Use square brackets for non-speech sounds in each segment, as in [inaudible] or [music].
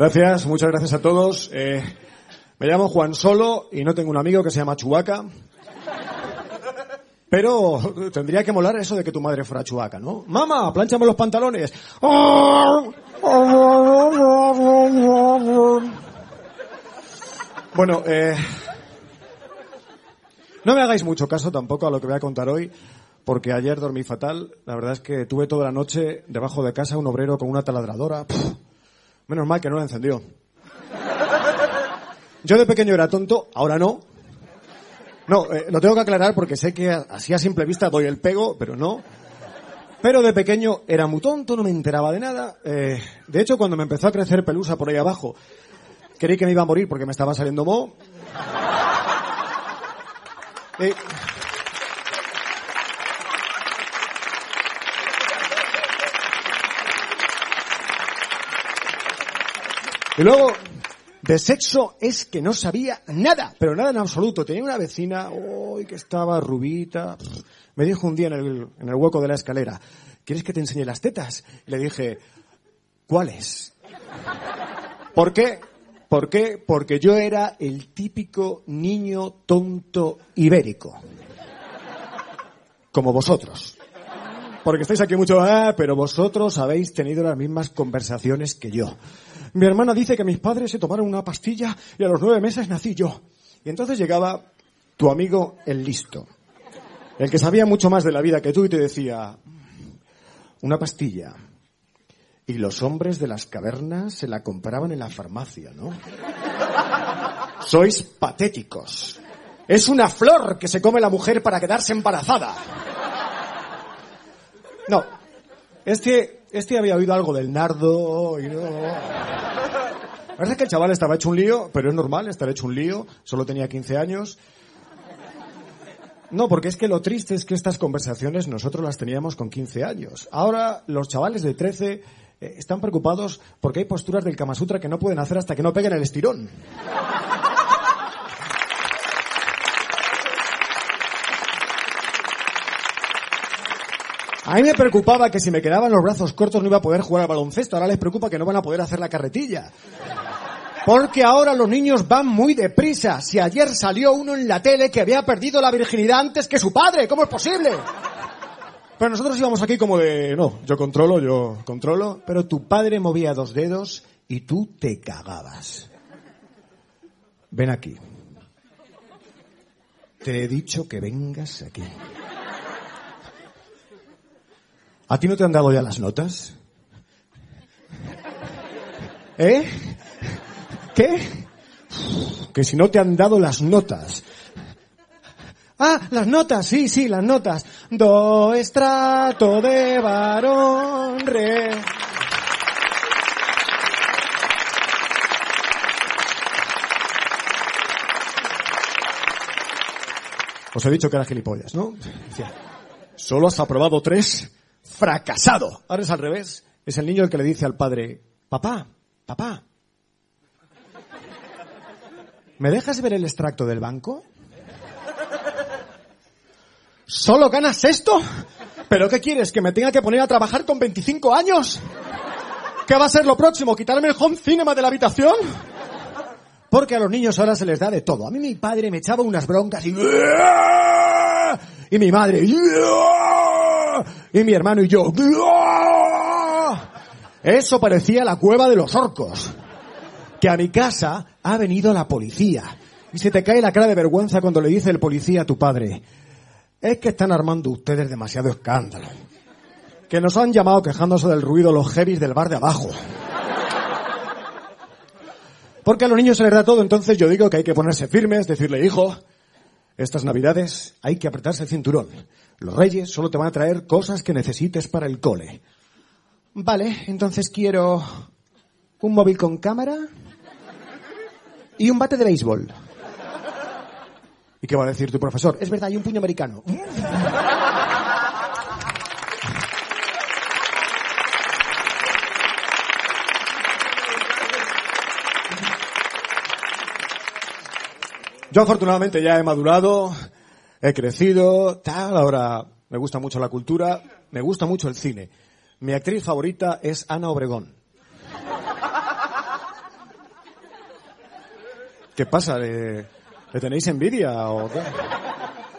Gracias, muchas gracias a todos. Eh, me llamo Juan Solo y no tengo un amigo que se llama Chubaca. Pero tendría que molar eso de que tu madre fuera Chubaca, ¿no? Mamá, plánchame los pantalones. Bueno, eh, no me hagáis mucho caso tampoco a lo que voy a contar hoy, porque ayer dormí fatal. La verdad es que tuve toda la noche debajo de casa un obrero con una taladradora. Pff, Menos mal que no la encendió. Yo de pequeño era tonto, ahora no. No, eh, lo tengo que aclarar porque sé que así a simple vista doy el pego, pero no. Pero de pequeño era muy tonto, no me enteraba de nada. Eh, de hecho, cuando me empezó a crecer pelusa por ahí abajo, creí que me iba a morir porque me estaba saliendo moho. Eh, Y luego, de sexo es que no sabía nada, pero nada en absoluto. Tenía una vecina, uy, que estaba rubita. Me dijo un día en el, en el hueco de la escalera, ¿quieres que te enseñe las tetas? Y le dije, ¿cuáles? ¿Por qué? ¿Por qué? Porque yo era el típico niño tonto ibérico. Como vosotros. Porque estáis aquí mucho, ah, pero vosotros habéis tenido las mismas conversaciones que yo. Mi hermana dice que mis padres se tomaron una pastilla y a los nueve meses nací yo. Y entonces llegaba tu amigo el listo, el que sabía mucho más de la vida que tú y te decía, una pastilla. Y los hombres de las cavernas se la compraban en la farmacia, ¿no? Sois patéticos. Es una flor que se come la mujer para quedarse embarazada. No, este, este había oído algo del nardo y no... Es que el chaval estaba hecho un lío, pero es normal estar hecho un lío, solo tenía 15 años. No, porque es que lo triste es que estas conversaciones nosotros las teníamos con 15 años. Ahora los chavales de 13 eh, están preocupados porque hay posturas del Kama Sutra que no pueden hacer hasta que no peguen el estirón. A mí me preocupaba que si me quedaban los brazos cortos no iba a poder jugar al baloncesto. Ahora les preocupa que no van a poder hacer la carretilla. Porque ahora los niños van muy deprisa. Si ayer salió uno en la tele que había perdido la virginidad antes que su padre, ¿cómo es posible? Pero nosotros íbamos aquí como de, no, yo controlo, yo controlo, pero tu padre movía dos dedos y tú te cagabas. Ven aquí. Te he dicho que vengas aquí. ¿A ti no te han dado ya las notas? ¿Eh? ¿Qué? Que si no te han dado las notas. Ah, las notas, sí, sí, las notas. Do estrato de varón. Os he dicho que era gilipollas, ¿no? Solo has aprobado tres, fracasado. Ahora es al revés. Es el niño el que le dice al padre, papá, papá, ¿me dejas ver el extracto del banco? ¿Solo ganas esto? ¿Pero qué quieres? ¿Que me tenga que poner a trabajar con 25 años? ¿Qué va a ser lo próximo? ¿Quitarme el home cinema de la habitación? Porque a los niños ahora se les da de todo. A mí mi padre me echaba unas broncas y... Y mi madre... Y mi hermano y yo... Eso parecía la cueva de los orcos. Que a mi casa ha venido la policía. Y se te cae la cara de vergüenza cuando le dice el policía a tu padre, es que están armando ustedes demasiado escándalo. Que nos han llamado quejándose del ruido los heavies del bar de abajo. Porque a los niños se les da todo, entonces yo digo que hay que ponerse firmes, decirle, hijo, estas navidades hay que apretarse el cinturón. Los reyes solo te van a traer cosas que necesites para el cole. Vale, entonces quiero un móvil con cámara y un bate de béisbol. ¿Y qué va a decir tu profesor? Es verdad, hay un puño americano. Yo afortunadamente ya he madurado, he crecido, tal, ahora me gusta mucho la cultura, me gusta mucho el cine. Mi actriz favorita es Ana Obregón. ¿Qué pasa? ¿Le, tenéis envidia?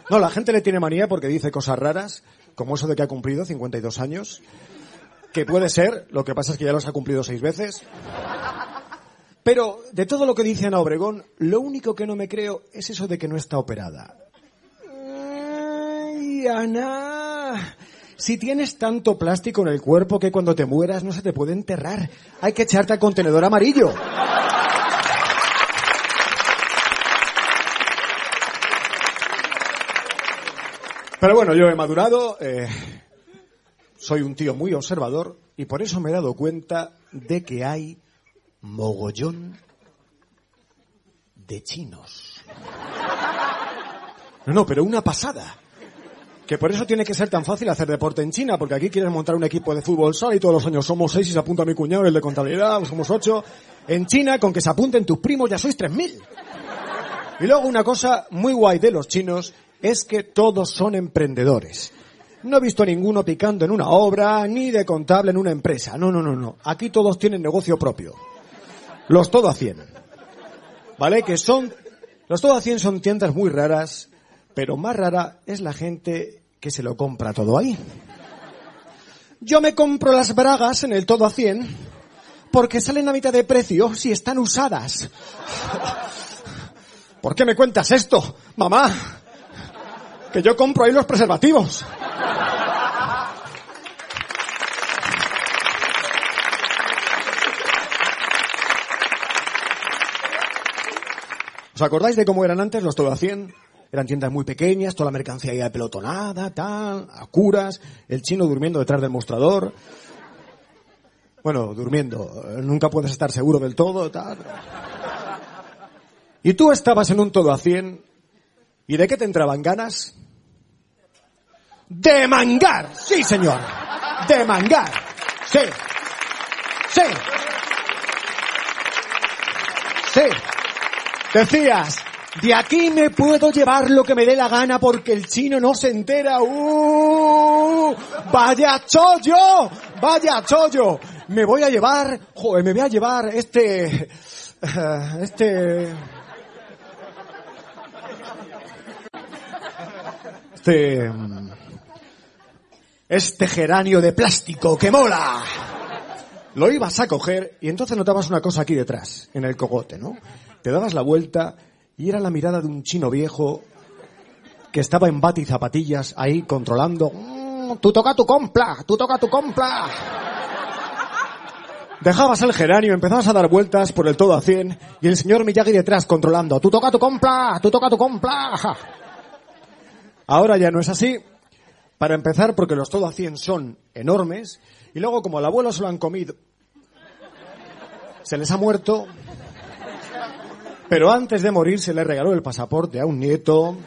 No, la gente le tiene manía porque dice cosas raras, como eso de que ha cumplido 52 años, que puede ser, lo que pasa es que ya los ha cumplido seis veces. Pero de todo lo que dice Ana Obregón, lo único que no me creo es eso de que no está operada. Ay, Ana, si tienes tanto plástico en el cuerpo que cuando te mueras no se te puede enterrar, hay que echarte al contenedor amarillo. Pero bueno, yo he madurado, eh, soy un tío muy observador y por eso me he dado cuenta de que hay mogollón de chinos. No, no, pero una pasada. Que por eso tiene que ser tan fácil hacer deporte en China, porque aquí quieres montar un equipo de fútbol sala y todos los años somos seis y se apunta mi cuñado, el de contabilidad, somos ocho. En China, con que se apunten tus primos, ya sois tres mil. Y luego una cosa muy guay de los chinos es que todos son emprendedores. No he visto a ninguno picando en una obra, ni de contable en una empresa. No, no, no, no. Aquí todos tienen negocio propio. Los todo a cien. ¿Vale? Que son, los todo a cien son tiendas muy raras, pero más rara es la gente que se lo compra todo ahí. Yo me compro las bragas en el todo a cien porque salen a mitad de precio si están usadas. ¿Por qué me cuentas esto, mamá? Que yo compro ahí los preservativos. ¿Os acordáis de cómo eran antes los todo a 100? Eran tiendas muy pequeñas, toda la mercancía ya pelotonada, tal, a curas, el chino durmiendo detrás del mostrador. Bueno, durmiendo, nunca puedes estar seguro del todo, tal. Y tú estabas en un todo a 100, ¿y de qué te entraban ganas? De mangar, sí señor, de mangar, sí, sí, sí. Decías, de aquí me puedo llevar lo que me dé la gana porque el chino no se entera. ¡Uh! ¡Vaya chollo! ¡Vaya chollo! Me voy a llevar, joder, me voy a llevar este, eh, este, este, mm, este geranio de plástico que mola. Lo ibas a coger y entonces notabas una cosa aquí detrás, en el cogote, ¿no? Te dabas la vuelta y era la mirada de un chino viejo que estaba en bati y zapatillas ahí controlando. "Mm, tú toca tu compla, tú toca tu compla. Dejabas el geranio, empezabas a dar vueltas por el todo a 100 y el señor Miyagi detrás controlando. Tú toca tu compla, tú toca tu compla. Ahora ya no es así. Para empezar, porque los todo a 100 son enormes y luego como al abuelo se lo han comido, se les ha muerto, pero antes de morir se le regaló el pasaporte a un nieto.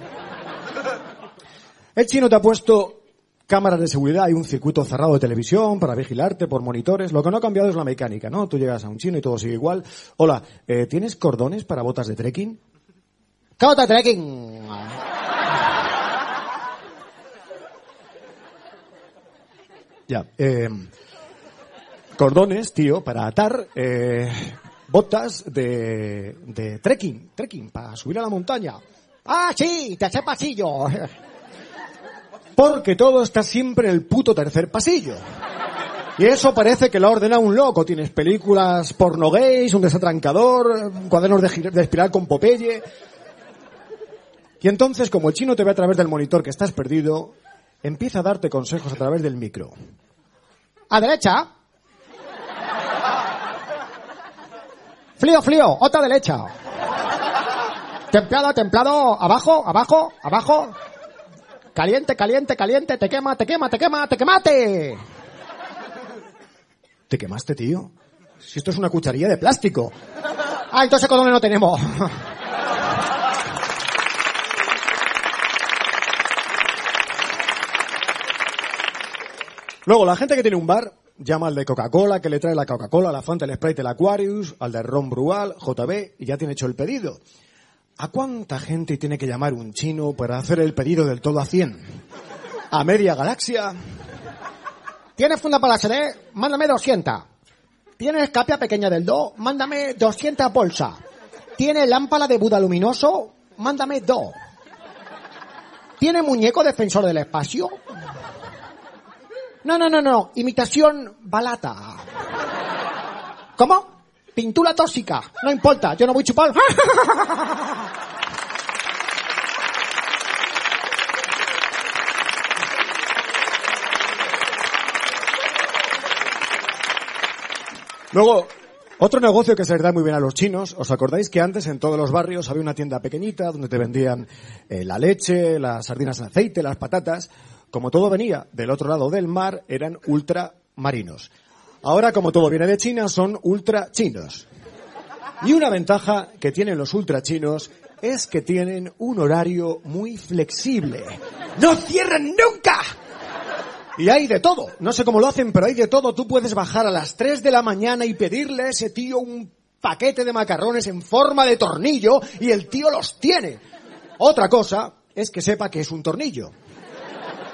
El chino te ha puesto cámaras de seguridad, hay un circuito cerrado de televisión para vigilarte por monitores. Lo que no ha cambiado es la mecánica, ¿no? Tú llegas a un chino y todo sigue igual. Hola, eh, ¿tienes cordones para botas de trekking? ¿Qué bota de trekking? Ya. Eh, cordones, tío, para atar eh, botas de, de trekking, trekking, para subir a la montaña. Ah, sí, tercer pasillo. [laughs] Porque todo está siempre en el puto tercer pasillo. Y eso parece que lo ha ordenado un loco. Tienes películas porno gays, un desatrancador, cuadernos de, de espiral con Popeye. Y entonces, como el chino te ve a través del monitor que estás perdido, empieza a darte consejos a través del micro. A derecha. Frío, frío, otra derecha. Templado, templado, abajo, abajo, abajo. Caliente, caliente, caliente, te quema, te quema, te quema, te quemate. ¿Te quemaste, tío? Si esto es una cucharilla de plástico. Ah, entonces cordones no tenemos. Luego, la gente que tiene un bar llama al de Coca-Cola, que le trae la Coca-Cola, la Fanta, el Sprite, el Aquarius, al de Ron Brual, JB, y ya tiene hecho el pedido. ¿A cuánta gente tiene que llamar un chino para hacer el pedido del todo a 100? ¿A media galaxia? ¿Tienes funda para la CD? Mándame 200. ¿Tienes capia pequeña del do? Mándame 200 bolsas. ¿Tiene lámpara de Buda luminoso? Mándame dos. ¿Tiene muñeco defensor del espacio? No, no, no, no. Imitación balata. ¿Cómo? Pintura tóxica. No importa, yo no voy a chupar. Luego, otro negocio que se les da muy bien a los chinos, ¿os acordáis que antes en todos los barrios había una tienda pequeñita donde te vendían eh, la leche, las sardinas en aceite, las patatas? Como todo venía del otro lado del mar, eran ultramarinos. Ahora, como todo viene de China, son ultra chinos. Y una ventaja que tienen los ultra chinos es que tienen un horario muy flexible. ¡No cierran nunca! Y hay de todo. No sé cómo lo hacen, pero hay de todo. Tú puedes bajar a las 3 de la mañana y pedirle a ese tío un paquete de macarrones en forma de tornillo y el tío los tiene. Otra cosa es que sepa que es un tornillo.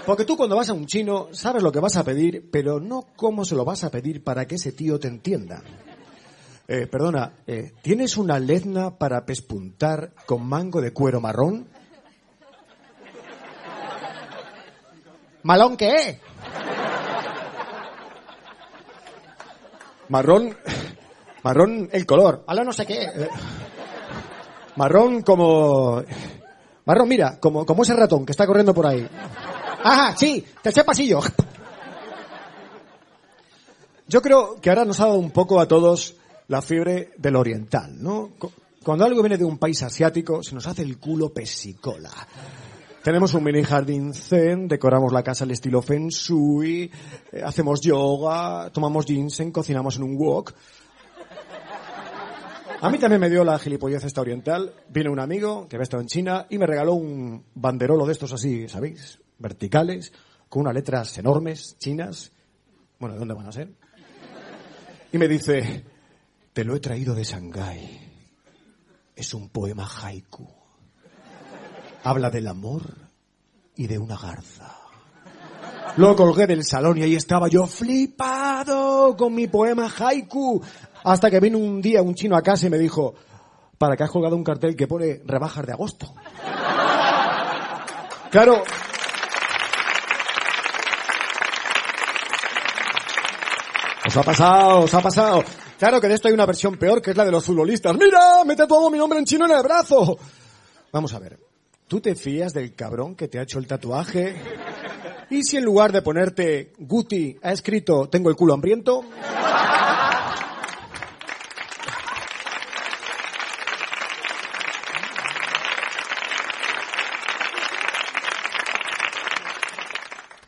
Porque tú cuando vas a un chino sabes lo que vas a pedir, pero no cómo se lo vas a pedir para que ese tío te entienda. Eh, perdona, eh, ¿tienes una lezna para pespuntar con mango de cuero marrón? ¿Malón qué? Marrón, marrón el color. Ala no sé qué. Eh, Marrón como, marrón mira, como, como ese ratón que está corriendo por ahí. Ajá, sí, tercer pasillo. Yo creo que ahora nos ha dado un poco a todos la fiebre del oriental, ¿no? Cu- Cuando algo viene de un país asiático, se nos hace el culo pesicola. Tenemos un mini jardín zen, decoramos la casa al estilo feng shui, eh, hacemos yoga, tomamos ginseng, cocinamos en un wok. A mí también me dio la gilipollez esta oriental. Vino un amigo que había estado en China y me regaló un banderolo de estos así, ¿sabéis? Verticales, con unas letras enormes, chinas. Bueno, ¿de dónde van a ser? Y me dice, te lo he traído de Shanghái. Es un poema haiku. Habla del amor y de una garza. Lo colgué del salón y ahí estaba yo flipado con mi poema haiku. Hasta que vino un día un chino a casa y me dijo, para que has colgado un cartel que pone rebajas de agosto. Claro. Os ha pasado, os ha pasado. Claro que de esto hay una versión peor que es la de los futbolistas. ¡Mira! ¡Mete todo mi nombre en chino en el brazo! Vamos a ver. ¿Tú te fías del cabrón que te ha hecho el tatuaje? ¿Y si en lugar de ponerte Guti ha escrito tengo el culo hambriento?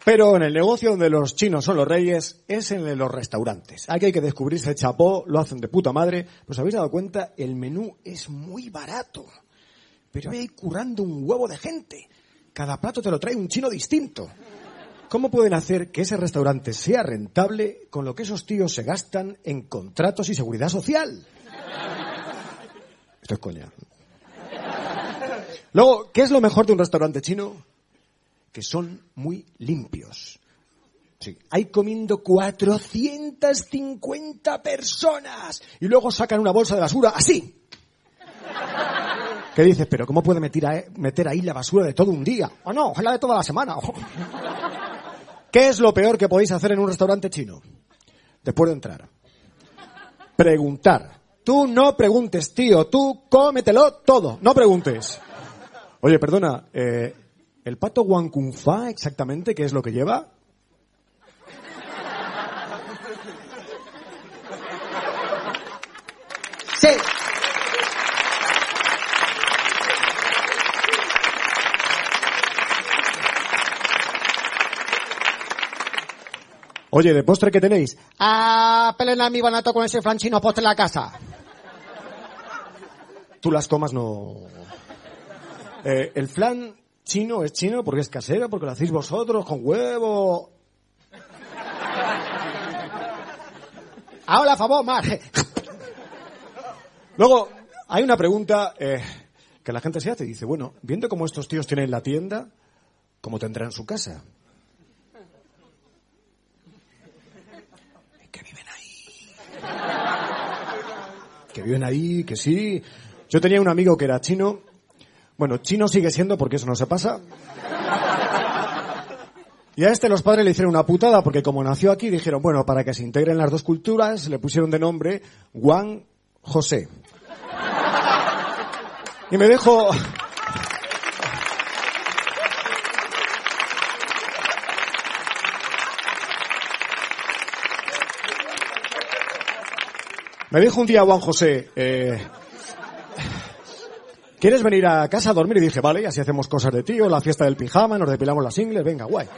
Pero en el negocio donde los chinos son los reyes es en los restaurantes. Aquí hay que descubrirse el chapó, lo hacen de puta madre. Pues habéis dado cuenta, el menú es muy barato. Pero hay currando un huevo de gente. Cada plato te lo trae un chino distinto. ¿Cómo pueden hacer que ese restaurante sea rentable con lo que esos tíos se gastan en contratos y seguridad social? Esto es coña. Luego, ¿qué es lo mejor de un restaurante chino? Que son muy limpios. Sí, hay comiendo 450 personas. Y luego sacan una bolsa de basura así. ¿Qué dices? Pero ¿cómo puede meter, a- meter ahí la basura de todo un día? O no, la de toda la semana. [laughs] ¿Qué es lo peor que podéis hacer en un restaurante chino? Después de entrar. Preguntar. Tú no preguntes, tío. Tú cómetelo todo. No preguntes. Oye, perdona. eh, ¿El pato Wang Kung Fa exactamente qué es lo que lleva? Sí. Oye, ¿de postre qué tenéis? Ah, pelen a mi banato con ese flan chino postre en la casa. Tú las comas no... Eh, ¿El flan chino es chino porque es casero, porque lo hacéis vosotros, con huevo? Ahora, a favor, mar. Luego, hay una pregunta eh, que la gente se hace. Dice, bueno, viendo cómo estos tíos tienen la tienda, ¿cómo tendrán su casa? Que viven ahí. Que viven ahí, que sí. Yo tenía un amigo que era chino. Bueno, chino sigue siendo porque eso no se pasa. Y a este los padres le hicieron una putada porque como nació aquí dijeron, bueno, para que se integren las dos culturas, le pusieron de nombre Juan José. Y me dejo... Me dijo un día Juan José, eh, ¿quieres venir a casa a dormir? Y dije, vale, y así hacemos cosas de tío, la fiesta del pijama, nos depilamos las ingles, venga, guay.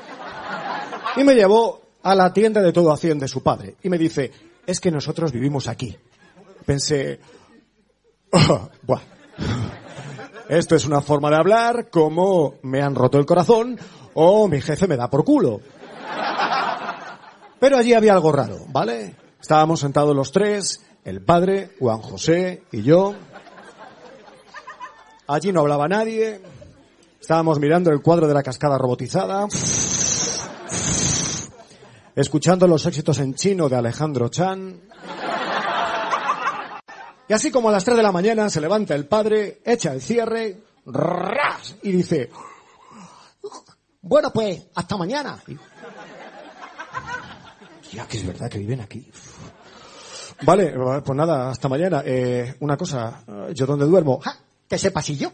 Y me llevó a la tienda de todo acción de su padre. Y me dice, es que nosotros vivimos aquí. Pensé, [laughs] "Oh, buah. Esto es una forma de hablar como me han roto el corazón o mi jefe me da por culo. Pero allí había algo raro, ¿vale? Estábamos sentados los tres, el padre, Juan José y yo. Allí no hablaba nadie. Estábamos mirando el cuadro de la cascada robotizada. Escuchando los éxitos en chino de Alejandro Chan. Y así como a las 3 de la mañana se levanta el padre, echa el cierre, ¡ras! y dice, bueno pues, hasta mañana. Ya que es verdad que viven aquí. Vale, pues nada, hasta mañana. Eh, una cosa, ¿yo dónde duermo? ¡Ja! Que ese pasillo.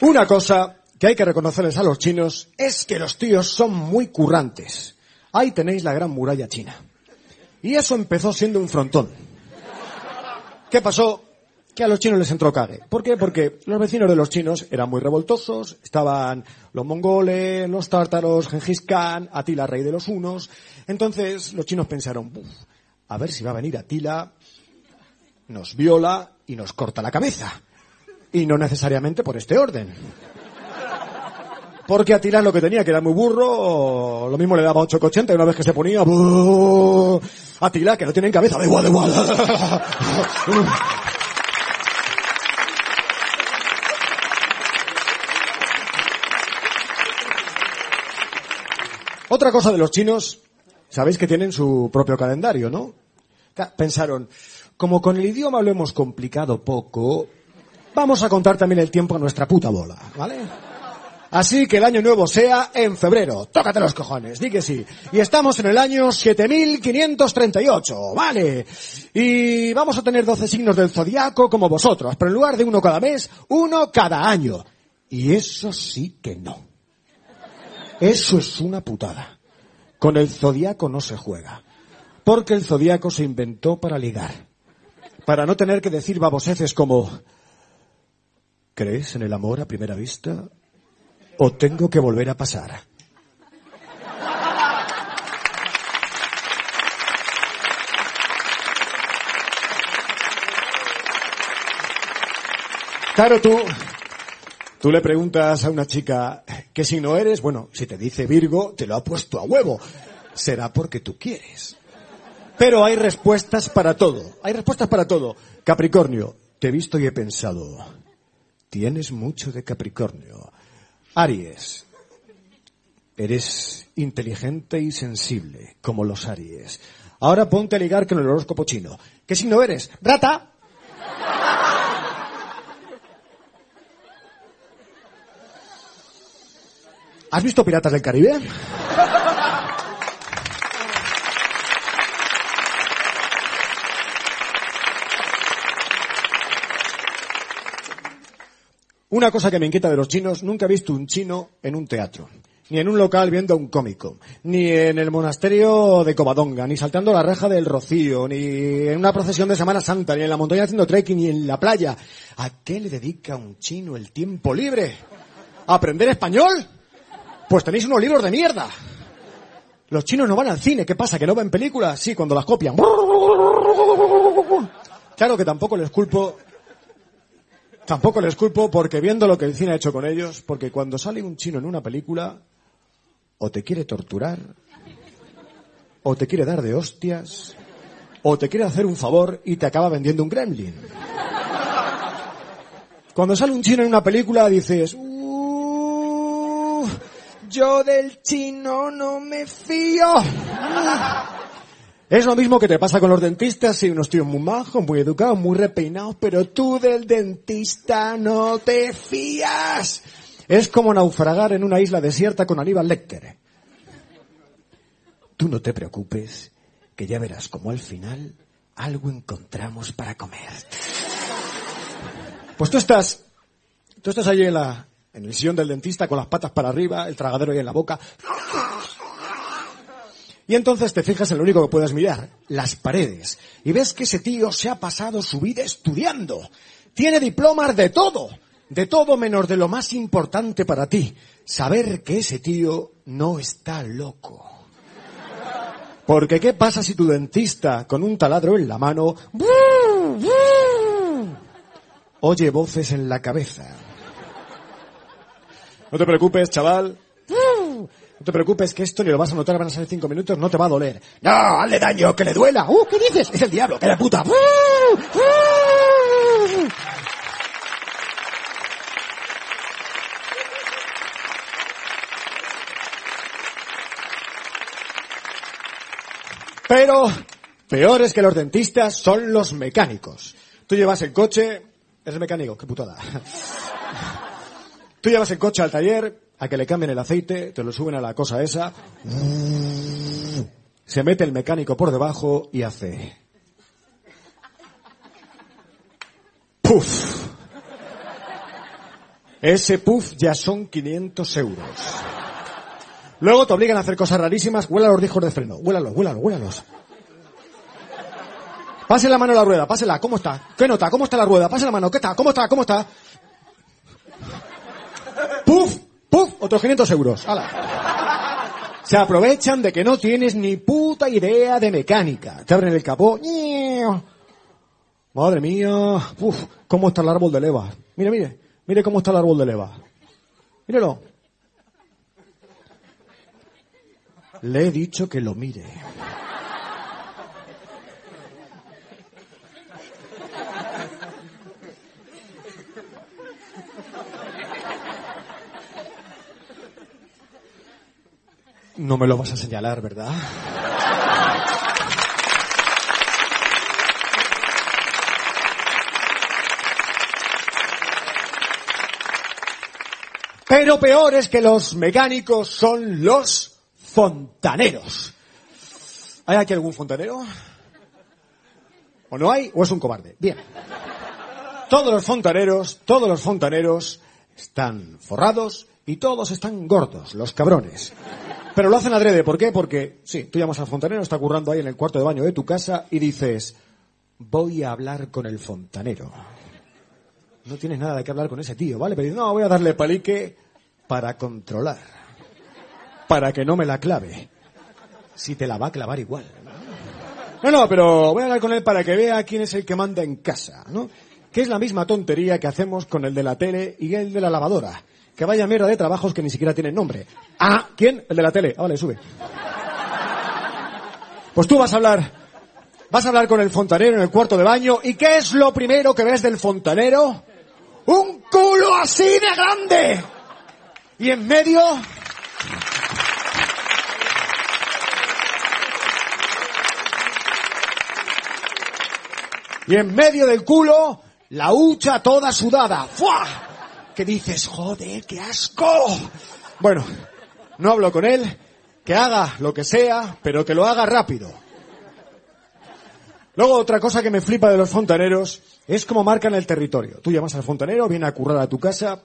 Una cosa que hay que reconocerles a los chinos es que los tíos son muy currantes. Ahí tenéis la gran muralla china. Y eso empezó siendo un frontón. ¿Qué pasó? Que a los chinos les entró cague. ¿Por qué? Porque los vecinos de los chinos eran muy revoltosos, estaban los mongoles, los tártaros, Gengis Khan, Atila, rey de los hunos. Entonces los chinos pensaron, "Buf, a ver si va a venir Atila, nos viola y nos corta la cabeza. Y no necesariamente por este orden. Porque Atila lo que tenía, que era muy burro, lo mismo le daba 8,80 y una vez que se ponía... Atila, que no tienen cabeza, da igual, da igual. [laughs] [laughs] Otra cosa de los chinos, sabéis que tienen su propio calendario, ¿no? Pensaron, como con el idioma lo hemos complicado poco, vamos a contar también el tiempo a nuestra puta bola, ¿vale? Así que el año nuevo sea en febrero. Tócate los cojones, di que sí. Y estamos en el año 7538, ¿vale? Y vamos a tener 12 signos del zodiaco como vosotros, pero en lugar de uno cada mes, uno cada año. Y eso sí que no. Eso es una putada. Con el zodiaco no se juega. Porque el zodiaco se inventó para ligar. Para no tener que decir baboseces como ¿Crees en el amor a primera vista? ¿O tengo que volver a pasar? Claro, tú, tú le preguntas a una chica, ¿qué signo eres? Bueno, si te dice Virgo, te lo ha puesto a huevo. Será porque tú quieres. Pero hay respuestas para todo. Hay respuestas para todo. Capricornio, te he visto y he pensado. Tienes mucho de Capricornio. Aries, eres inteligente y sensible, como los Aries. Ahora ponte a ligar con el horóscopo chino. ¿Qué signo eres? Rata. ¿Has visto Piratas del Caribe? Una cosa que me inquieta de los chinos, nunca he visto un chino en un teatro, ni en un local viendo a un cómico, ni en el monasterio de Covadonga, ni saltando la reja del Rocío, ni en una procesión de Semana Santa, ni en la montaña haciendo trekking, ni en la playa. ¿A qué le dedica un chino el tiempo libre? ¿A aprender español? Pues tenéis unos libros de mierda. Los chinos no van al cine, ¿qué pasa? ¿Que no ven películas? Sí, cuando las copian. Claro que tampoco les culpo Tampoco les culpo porque viendo lo que el cine ha hecho con ellos, porque cuando sale un chino en una película, o te quiere torturar, o te quiere dar de hostias, o te quiere hacer un favor y te acaba vendiendo un gremlin. Cuando sale un chino en una película dices, yo del chino no me fío. Es lo mismo que te pasa con los dentistas, sí, unos tíos muy majos, muy educados, muy repeinados, pero tú del dentista no te fías. Es como naufragar en una isla desierta con Aníbal Lecter. Tú no te preocupes, que ya verás como al final algo encontramos para comer. Pues tú estás, tú estás ahí en la, en el sillón del dentista con las patas para arriba, el tragadero ahí en la boca. Y entonces te fijas en lo único que puedes mirar, las paredes. Y ves que ese tío se ha pasado su vida estudiando. Tiene diplomas de todo. De todo menos de lo más importante para ti. Saber que ese tío no está loco. Porque ¿qué pasa si tu dentista, con un taladro en la mano, oye voces en la cabeza? No te preocupes, chaval. No te preocupes que esto ni lo vas a notar, van a ser cinco minutos, no te va a doler. No, hazle daño, que le duela. ¡Uh, qué dices! Es el diablo, que la puta. Pero peores que los dentistas son los mecánicos. Tú llevas el coche, es mecánico, qué putada. Tú llevas el coche al taller, a que le cambien el aceite, te lo suben a la cosa esa, se mete el mecánico por debajo y hace... ¡Puf! Ese puff ya son 500 euros. Luego te obligan a hacer cosas rarísimas, huela los discos de freno, huélalos, huélalos, huélalos. Pase la mano a la rueda, pásela, ¿cómo está? ¿Qué nota? ¿Cómo está la rueda? Pase la mano, ¿qué está? ¿Cómo está? ¿Cómo está? ¡Puf! ¡Puf! Otros 500 euros. ¡Hala! Se aprovechan de que no tienes ni puta idea de mecánica. Te abren el capó. Madre mía. Uf, ¿cómo está el árbol de leva? Mire, mire. Mire cómo está el árbol de leva. Mírelo. Le he dicho que lo mire. No me lo vas a señalar, ¿verdad? Pero peores que los mecánicos son los fontaneros. ¿Hay aquí algún fontanero? ¿O no hay? ¿O es un cobarde? Bien. Todos los fontaneros, todos los fontaneros están forrados y todos están gordos, los cabrones. Pero lo hacen adrede, ¿por qué? Porque, sí, tú llamas al fontanero, está currando ahí en el cuarto de baño de tu casa y dices, voy a hablar con el fontanero. No tienes nada de qué hablar con ese tío, ¿vale? Pero dices, no, voy a darle palique para controlar. Para que no me la clave. Si te la va a clavar igual. No, no, pero voy a hablar con él para que vea quién es el que manda en casa, ¿no? Que es la misma tontería que hacemos con el de la tele y el de la lavadora. Que vaya mierda de trabajos que ni siquiera tienen nombre. Ah, ¿quién? El de la tele. Ah, vale, sube. Pues tú vas a hablar Vas a hablar con el fontanero en el cuarto de baño. ¿Y qué es lo primero que ves del fontanero? ¡Un culo así de grande! Y en medio... Y en medio del culo, la hucha toda sudada. ¡Fua! Que dices, joder, qué asco. Bueno, no hablo con él, que haga lo que sea, pero que lo haga rápido. Luego otra cosa que me flipa de los fontaneros es cómo marcan el territorio. Tú llamas al fontanero, viene a currar a tu casa,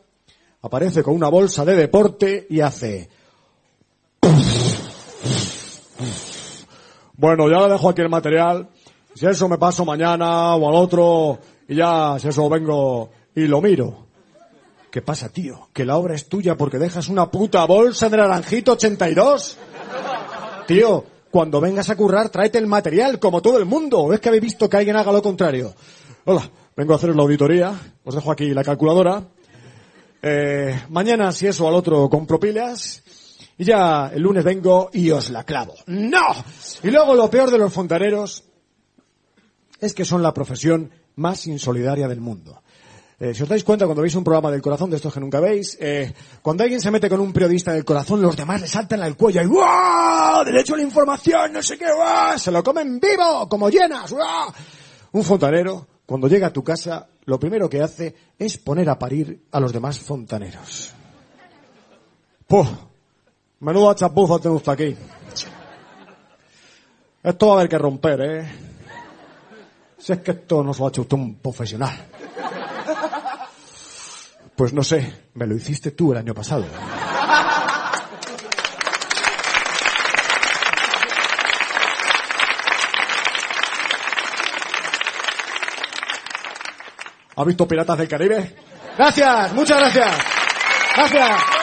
aparece con una bolsa de deporte y hace... Bueno, ya le dejo aquí el material. Si eso me paso mañana o al otro y ya, si eso vengo y lo miro. ¿Qué pasa, tío? ¿Que la obra es tuya porque dejas una puta bolsa de naranjito 82? Tío, cuando vengas a currar, tráete el material, como todo el mundo. ¿O es que habéis visto que alguien haga lo contrario? Hola, vengo a hacer la auditoría. Os dejo aquí la calculadora. Eh, mañana, si eso al otro, compro pilas. Y ya el lunes vengo y os la clavo. ¡No! Y luego lo peor de los fontaneros es que son la profesión más insolidaria del mundo. Eh, si os dais cuenta, cuando veis un programa del corazón, de estos que nunca veis, eh, cuando alguien se mete con un periodista del corazón, los demás le saltan al cuello y ¡guau! ¡Derecho a la información! ¡No sé qué! ¡guau! ¡Se lo comen vivo! ¡Como llenas! Un fontanero, cuando llega a tu casa, lo primero que hace es poner a parir a los demás fontaneros. ¡Puf! Menuda chapuza tengo usted aquí. Esto va a haber que romper, ¿eh? Si es que esto no se lo ha hecho usted un profesional. Pues no sé, me lo hiciste tú el año pasado. ¿Ha visto Piratas del Caribe? Gracias, muchas gracias. Gracias.